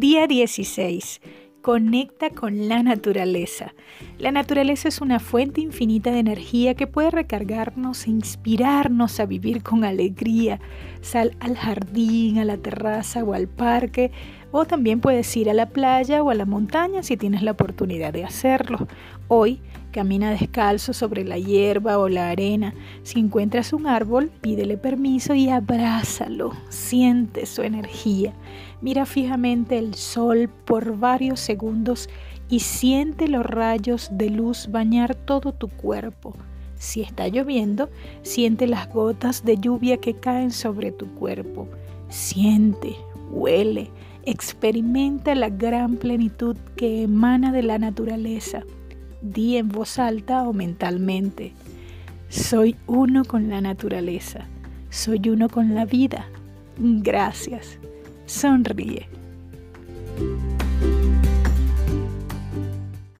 Día 16. Conecta con la naturaleza. La naturaleza es una fuente infinita de energía que puede recargarnos e inspirarnos a vivir con alegría. Sal al jardín, a la terraza o al parque, o también puedes ir a la playa o a la montaña si tienes la oportunidad de hacerlo. Hoy camina descalzo sobre la hierba o la arena. Si encuentras un árbol, pídele permiso y abrázalo. Siente su energía. Mira fijamente el sol por varios segundos y siente los rayos de luz bañar todo tu cuerpo. Si está lloviendo, siente las gotas de lluvia que caen sobre tu cuerpo. Siente, huele, experimenta la gran plenitud que emana de la naturaleza. Di en voz alta o mentalmente, soy uno con la naturaleza, soy uno con la vida. Gracias sonríe.